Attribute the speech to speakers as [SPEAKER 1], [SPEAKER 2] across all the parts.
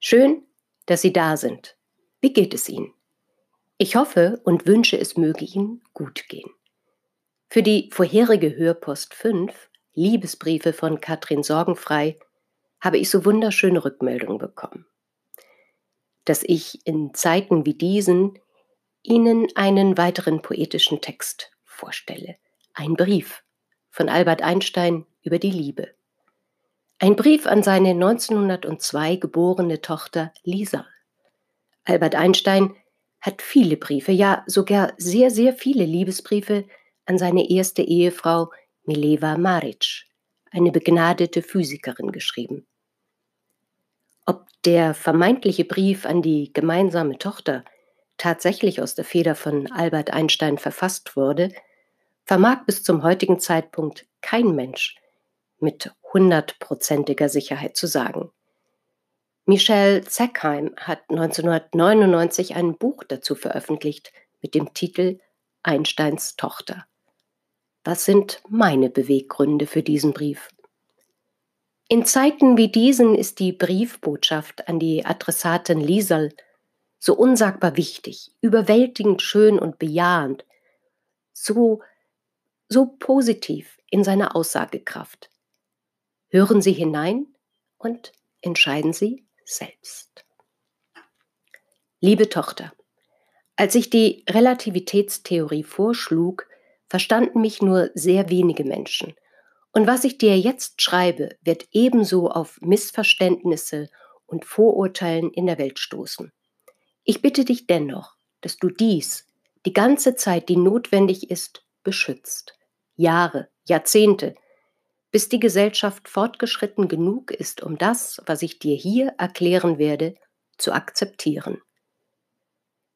[SPEAKER 1] Schön, dass Sie da sind. Wie geht es Ihnen? Ich hoffe und wünsche, es möge Ihnen gut gehen. Für die vorherige Hörpost 5, Liebesbriefe von Katrin Sorgenfrei, habe ich so wunderschöne Rückmeldungen bekommen. Dass ich in Zeiten wie diesen Ihnen einen weiteren poetischen Text vorstelle. Ein Brief von Albert Einstein über die Liebe. Ein Brief an seine 1902 geborene Tochter Lisa. Albert Einstein hat viele Briefe, ja sogar sehr, sehr viele Liebesbriefe an seine erste Ehefrau Mileva Maric, eine begnadete Physikerin, geschrieben. Ob der vermeintliche Brief an die gemeinsame Tochter tatsächlich aus der Feder von Albert Einstein verfasst wurde, vermag bis zum heutigen Zeitpunkt kein Mensch mit hundertprozentiger Sicherheit zu sagen. Michelle Zeckheim hat 1999 ein Buch dazu veröffentlicht mit dem Titel Einsteins Tochter. Was sind meine Beweggründe für diesen Brief? In Zeiten wie diesen ist die Briefbotschaft an die Adressatin Liesel so unsagbar wichtig, überwältigend schön und bejahend, so, so positiv in seiner Aussagekraft. Hören Sie hinein und entscheiden Sie selbst. Liebe Tochter, als ich die Relativitätstheorie vorschlug, verstanden mich nur sehr wenige Menschen. Und was ich dir jetzt schreibe, wird ebenso auf Missverständnisse und Vorurteilen in der Welt stoßen. Ich bitte dich dennoch, dass du dies, die ganze Zeit, die notwendig ist, beschützt. Jahre, Jahrzehnte, bis die Gesellschaft fortgeschritten genug ist, um das, was ich dir hier erklären werde, zu akzeptieren.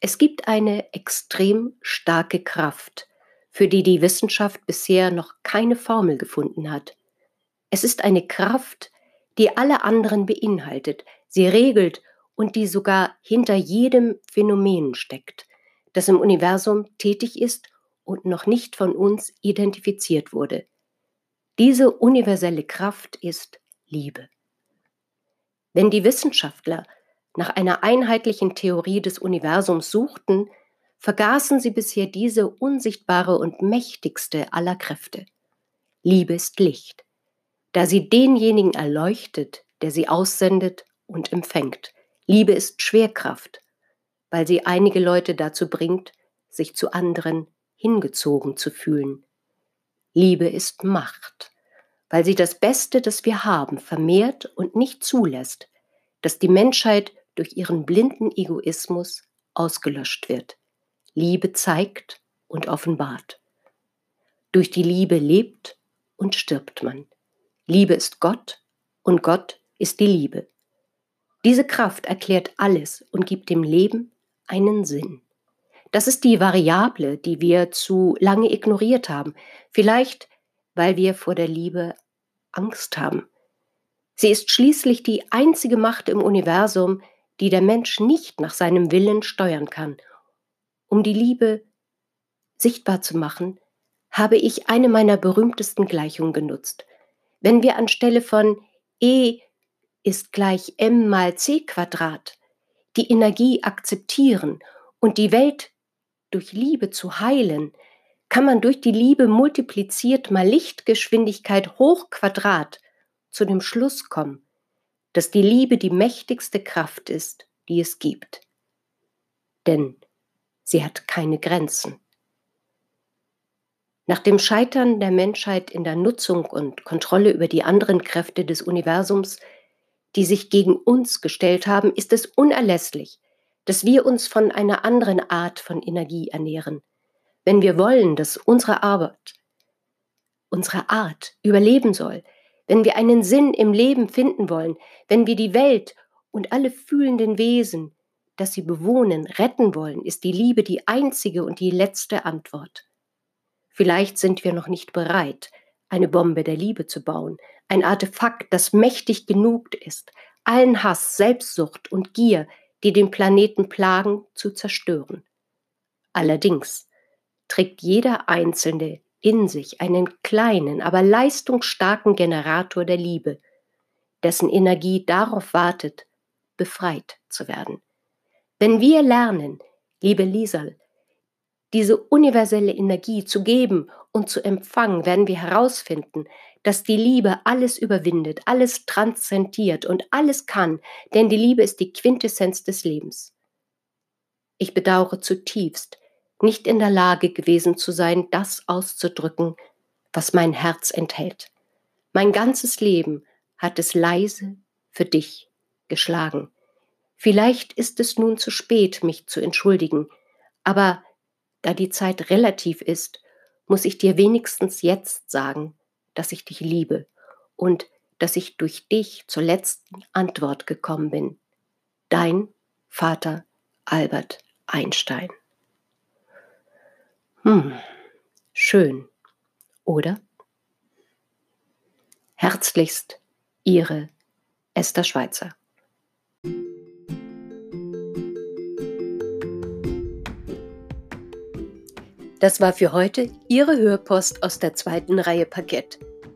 [SPEAKER 1] Es gibt eine extrem starke Kraft, für die die Wissenschaft bisher noch keine Formel gefunden hat. Es ist eine Kraft, die alle anderen beinhaltet, sie regelt und die sogar hinter jedem Phänomen steckt, das im Universum tätig ist und noch nicht von uns identifiziert wurde. Diese universelle Kraft ist Liebe. Wenn die Wissenschaftler nach einer einheitlichen Theorie des Universums suchten, vergaßen sie bisher diese unsichtbare und mächtigste aller Kräfte. Liebe ist Licht, da sie denjenigen erleuchtet, der sie aussendet und empfängt. Liebe ist Schwerkraft, weil sie einige Leute dazu bringt, sich zu anderen hingezogen zu fühlen. Liebe ist Macht, weil sie das Beste, das wir haben, vermehrt und nicht zulässt, dass die Menschheit durch ihren blinden Egoismus ausgelöscht wird. Liebe zeigt und offenbart. Durch die Liebe lebt und stirbt man. Liebe ist Gott und Gott ist die Liebe. Diese Kraft erklärt alles und gibt dem Leben einen Sinn. Das ist die Variable, die wir zu lange ignoriert haben. Vielleicht, weil wir vor der Liebe Angst haben. Sie ist schließlich die einzige Macht im Universum, die der Mensch nicht nach seinem Willen steuern kann. Um die Liebe sichtbar zu machen, habe ich eine meiner berühmtesten Gleichungen genutzt. Wenn wir anstelle von E ist gleich m mal c Quadrat die Energie akzeptieren und die Welt durch Liebe zu heilen, kann man durch die Liebe multipliziert mal Lichtgeschwindigkeit hoch Quadrat zu dem Schluss kommen, dass die Liebe die mächtigste Kraft ist, die es gibt. Denn sie hat keine Grenzen. Nach dem Scheitern der Menschheit in der Nutzung und Kontrolle über die anderen Kräfte des Universums, die sich gegen uns gestellt haben, ist es unerlässlich, dass wir uns von einer anderen Art von Energie ernähren. Wenn wir wollen, dass unsere Arbeit, unsere Art überleben soll, wenn wir einen Sinn im Leben finden wollen, wenn wir die Welt und alle fühlenden Wesen, das sie bewohnen, retten wollen, ist die Liebe die einzige und die letzte Antwort. Vielleicht sind wir noch nicht bereit, eine Bombe der Liebe zu bauen, ein Artefakt, das mächtig genug ist, allen Hass, Selbstsucht und Gier, die den Planeten plagen, zu zerstören. Allerdings trägt jeder Einzelne in sich einen kleinen, aber leistungsstarken Generator der Liebe, dessen Energie darauf wartet, befreit zu werden. Wenn wir lernen, liebe Liesel, diese universelle Energie zu geben und zu empfangen, werden wir herausfinden, dass die Liebe alles überwindet, alles transzendiert und alles kann, denn die Liebe ist die Quintessenz des Lebens. Ich bedauere zutiefst, nicht in der Lage gewesen zu sein, das auszudrücken, was mein Herz enthält. Mein ganzes Leben hat es leise für dich geschlagen. Vielleicht ist es nun zu spät, mich zu entschuldigen, aber da die Zeit relativ ist, muss ich dir wenigstens jetzt sagen, dass ich dich liebe und dass ich durch dich zur letzten Antwort gekommen bin. Dein Vater Albert Einstein. Hm, schön, oder? Herzlichst, Ihre Esther Schweizer. Das war für heute Ihre Hörpost aus der zweiten Reihe Parkett.